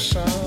sun.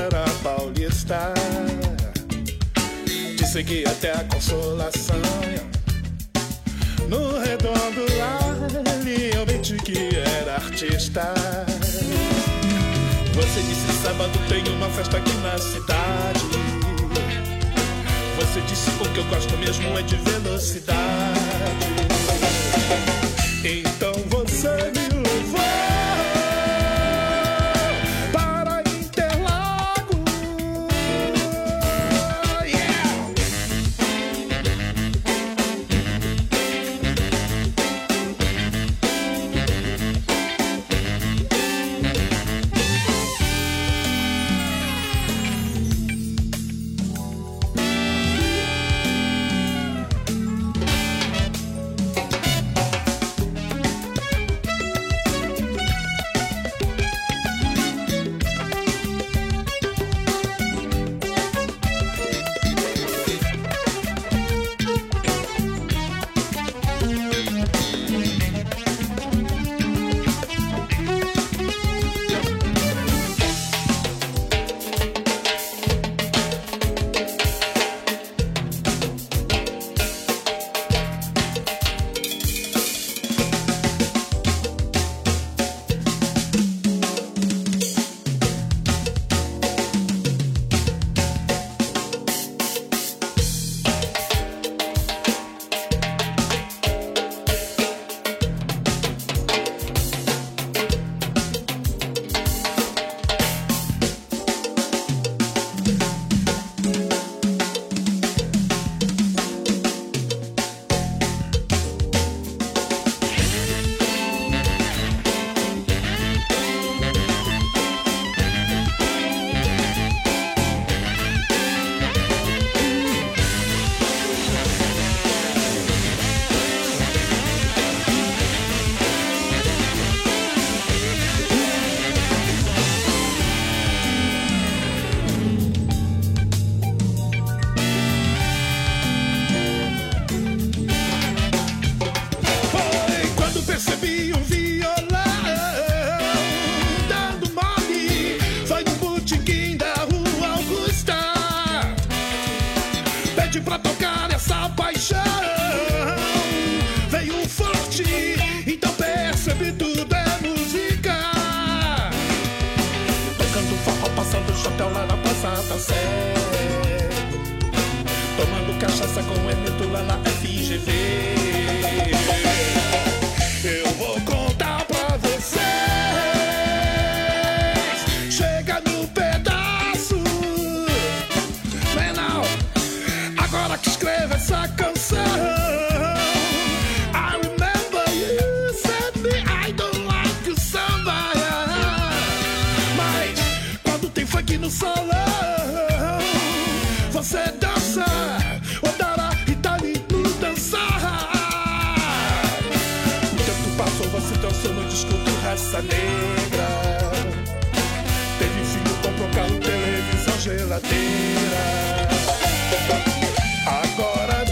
era Paulista de seguir até a consolação. No redondo ali eu menti que era artista. Você disse sábado tem uma festa aqui na cidade. Você disse o que eu gosto mesmo é de velocidade. Então no salão. Você dança, Odara Itali tá no dançar. O tempo passou, você dançou no disco do Raça Negra. Teve filho, comprou carro, televisão, geladeira. Agora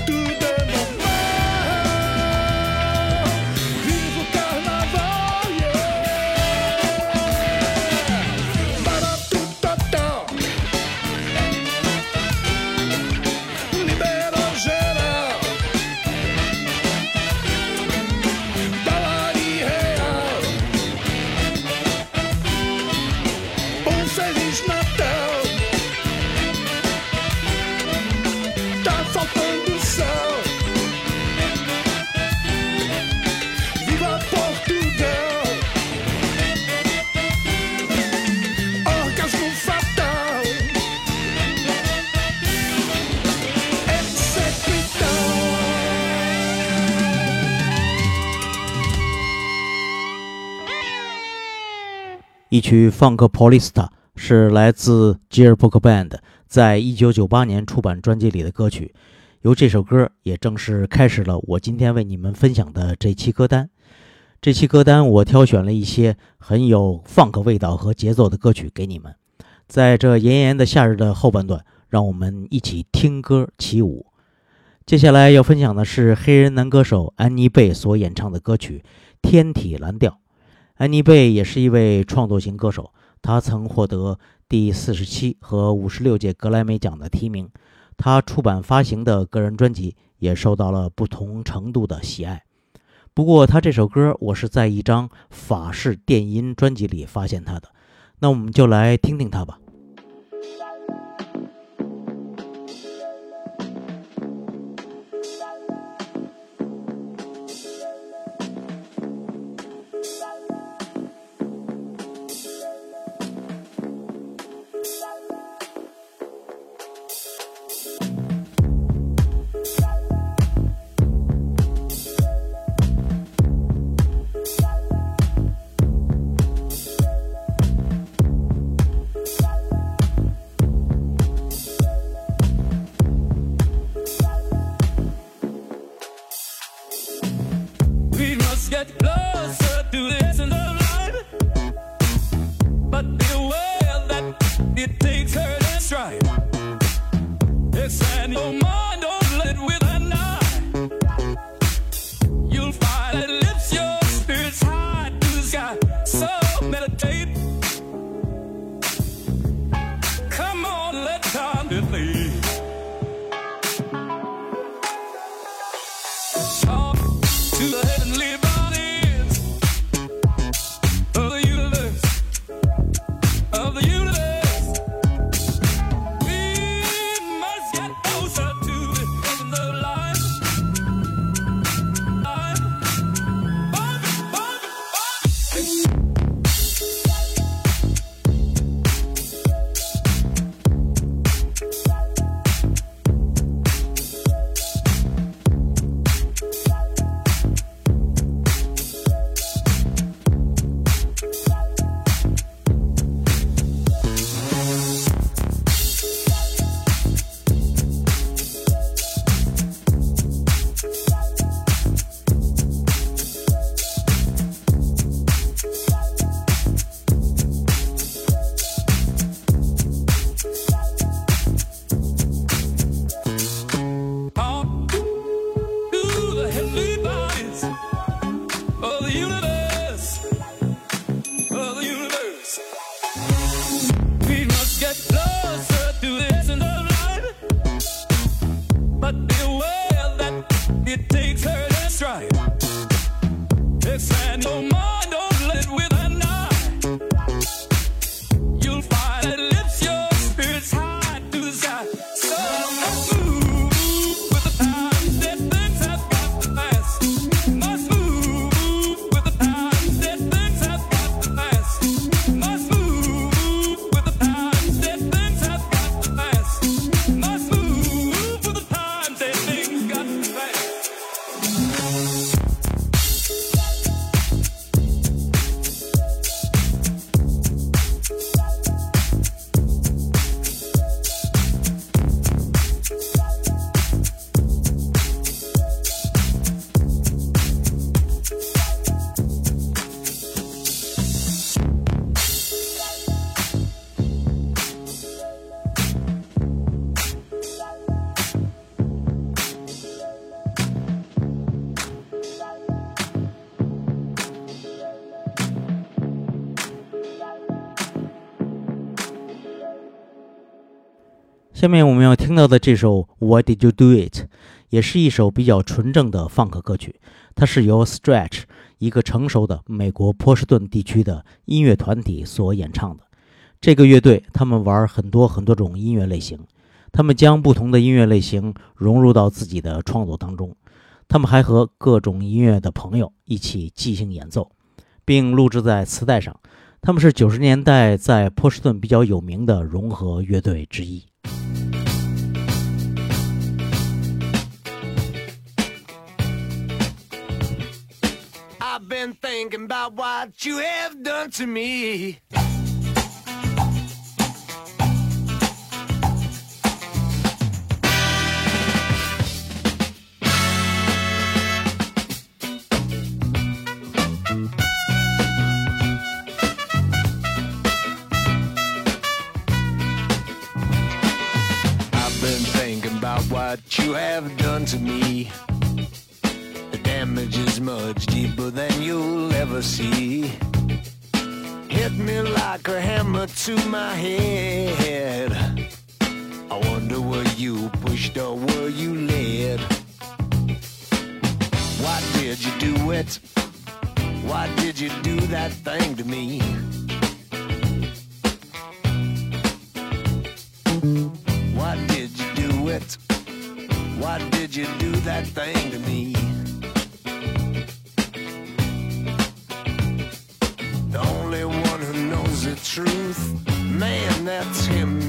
一曲《Funk Polista》是来自吉尔伯克 Band 在一九九八年出版专辑里的歌曲，由这首歌也正式开始了我今天为你们分享的这期歌单。这期歌单我挑选了一些很有 funk 味道和节奏的歌曲给你们。在这炎炎的夏日的后半段，让我们一起听歌起舞。接下来要分享的是黑人男歌手安妮贝所演唱的歌曲《天体蓝调》。安妮贝也是一位创作型歌手，她曾获得第四十七和五十六届格莱美奖的提名。他出版发行的个人专辑也受到了不同程度的喜爱。不过，他这首歌我是在一张法式电音专辑里发现他的。那我们就来听听他吧。下面我们要听到的这首《Why Did You Do It》也是一首比较纯正的放克歌曲，它是由 Stretch 一个成熟的美国波士顿地区的音乐团体所演唱的。这个乐队他们玩很多很多种音乐类型，他们将不同的音乐类型融入到自己的创作当中。他们还和各种音乐的朋友一起即兴演奏，并录制在磁带上。他们是九十年代在波士顿比较有名的融合乐队之一。Been thinking about what you have done to me. I've been thinking about what you have done to me. Is much deeper than you'll ever see. Hit me like a hammer to my head. I wonder were you pushed or were you led? Why did you do it? Why did you do that thing to me? Why did you do it? Why did you do that thing to me? Truth, man, that's him,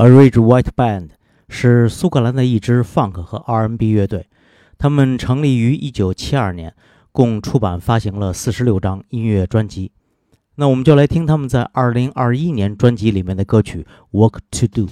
A Ridge White Band 是苏格兰的一支 funk 和 R&B 乐队，他们成立于1972年，共出版发行了46张音乐专辑。那我们就来听他们在2021年专辑里面的歌曲《Work to Do》。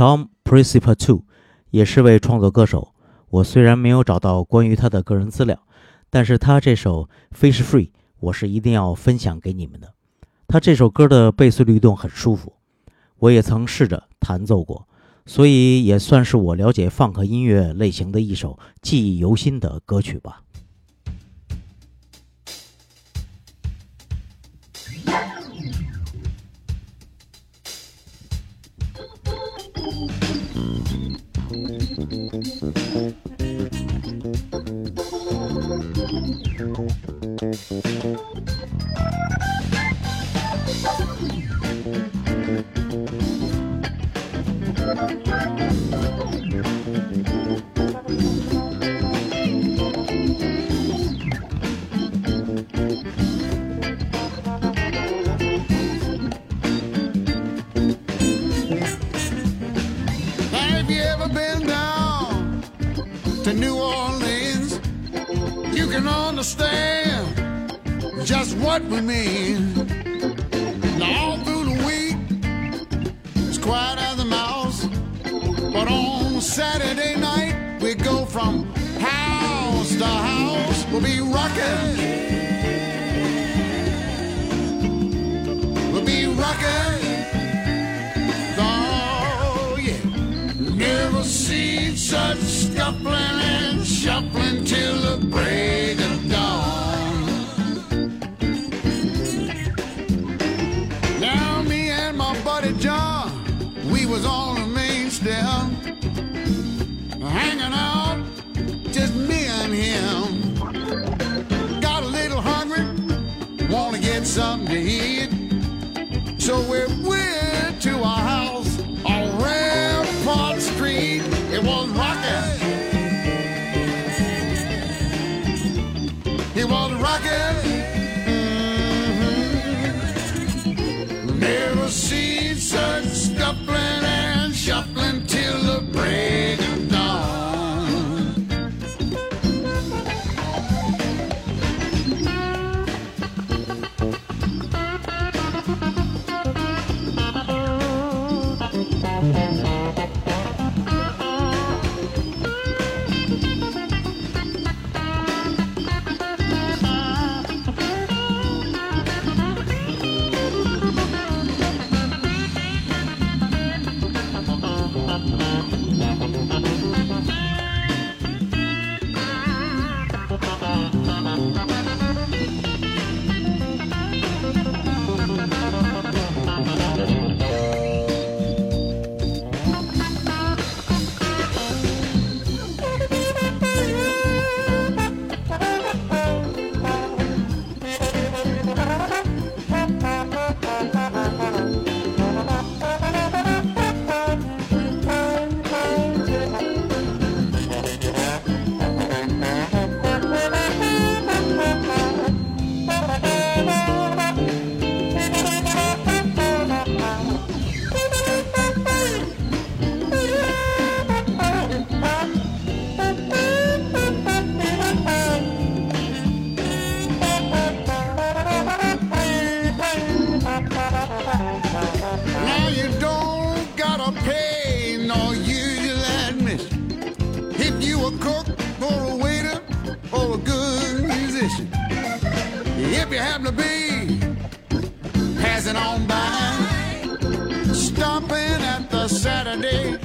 Tom Principe Two 也是位创作歌手。我虽然没有找到关于他的个人资料，但是他这首《Fish Free》我是一定要分享给你们的。他这首歌的贝斯律动很舒服，我也曾试着弹奏过，所以也算是我了解放克音乐类型的一首记忆犹新的歌曲吧。What we mean. Now All through the week, it's quiet as a mouse. But on Saturday night, we go from house to house. We'll be rocking. We'll be rocking. Something. if you happen to be. Passing on by, stopping at the Saturday.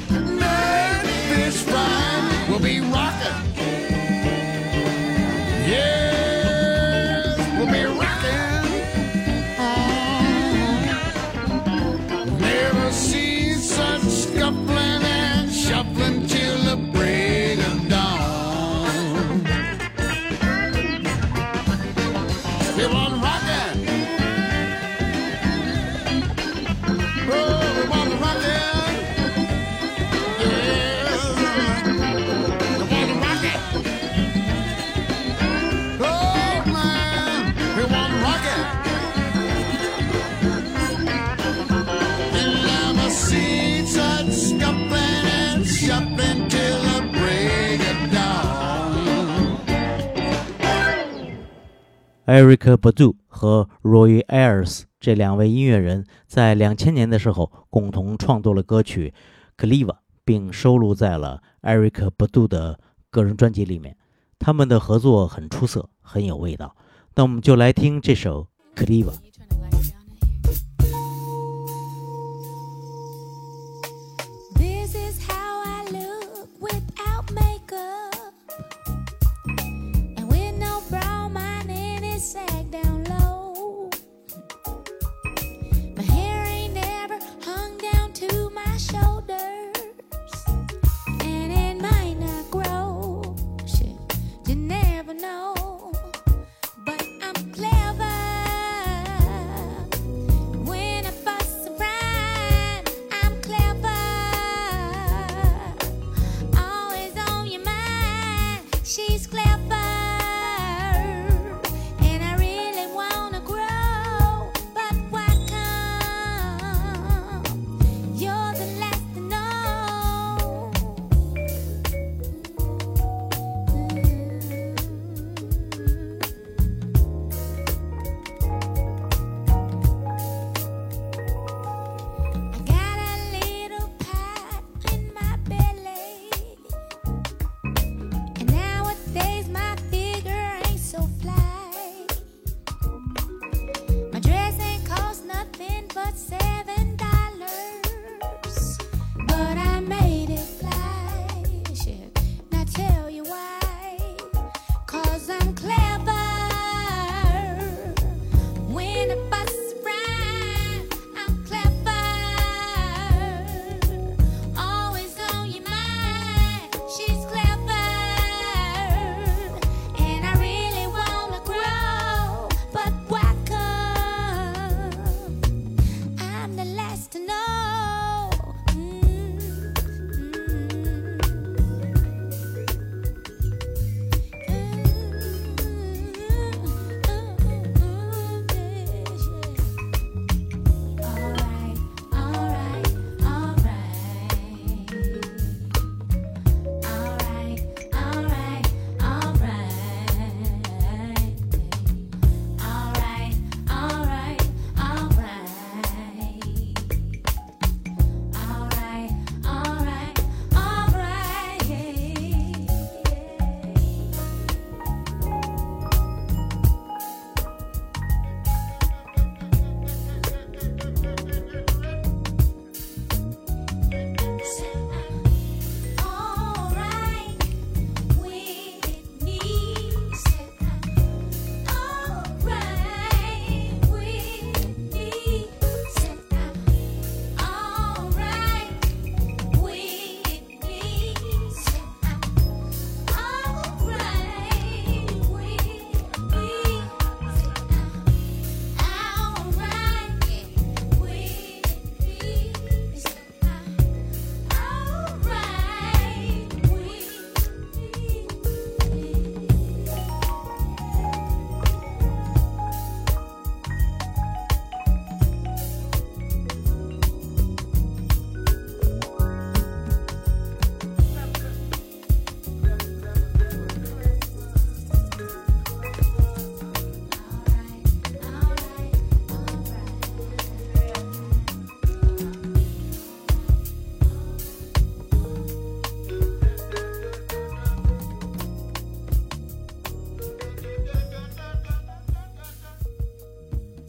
Eric Badu 和 Roy Ayers 这两位音乐人在两千年的时候共同创作了歌曲《Cleva》，并收录在了 Eric Badu 的个人专辑里面。他们的合作很出色，很有味道。那我们就来听这首《Cleva》。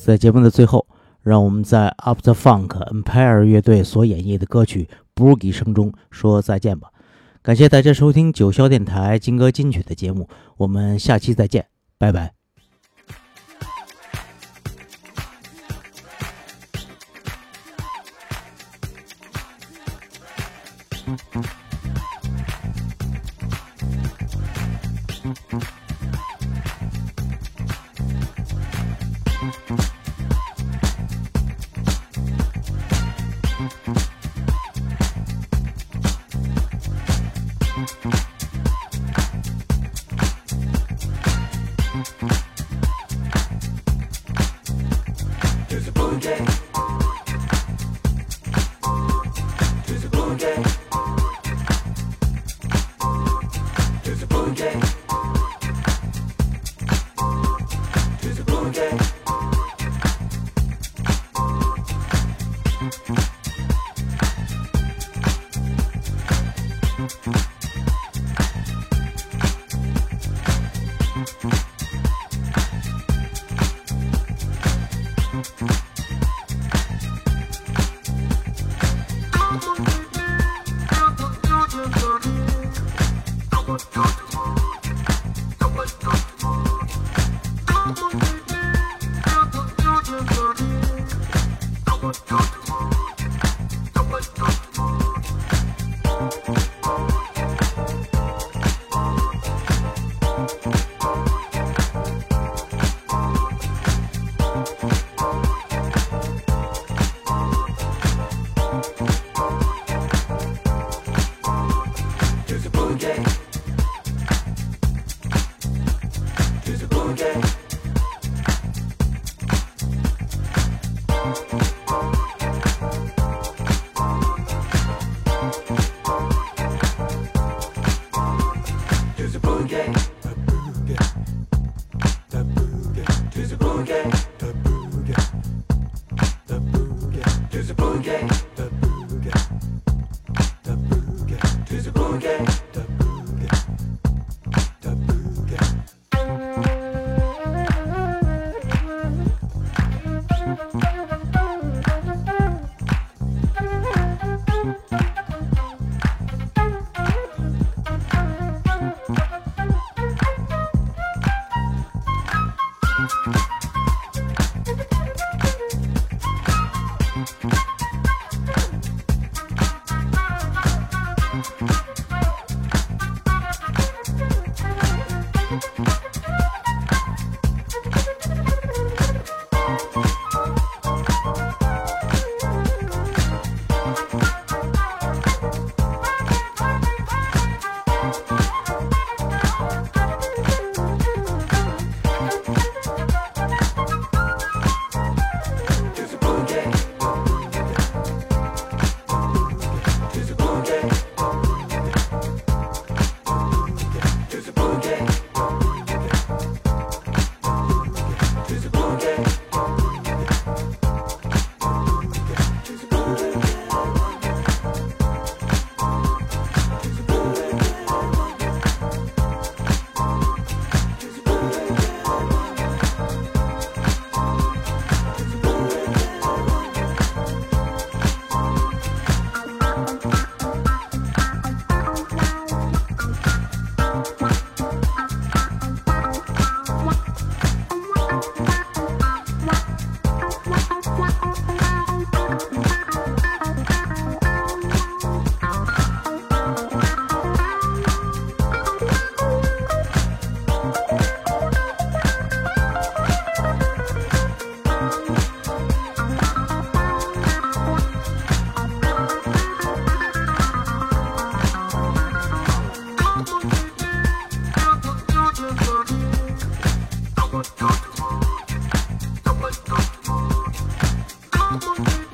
在节目的最后，让我们在 Up the Funk Empire 乐队所演绎的歌曲《Boogie》声中说再见吧。感谢大家收听九霄电台金歌金曲的节目，我们下期再见，拜拜。Bye.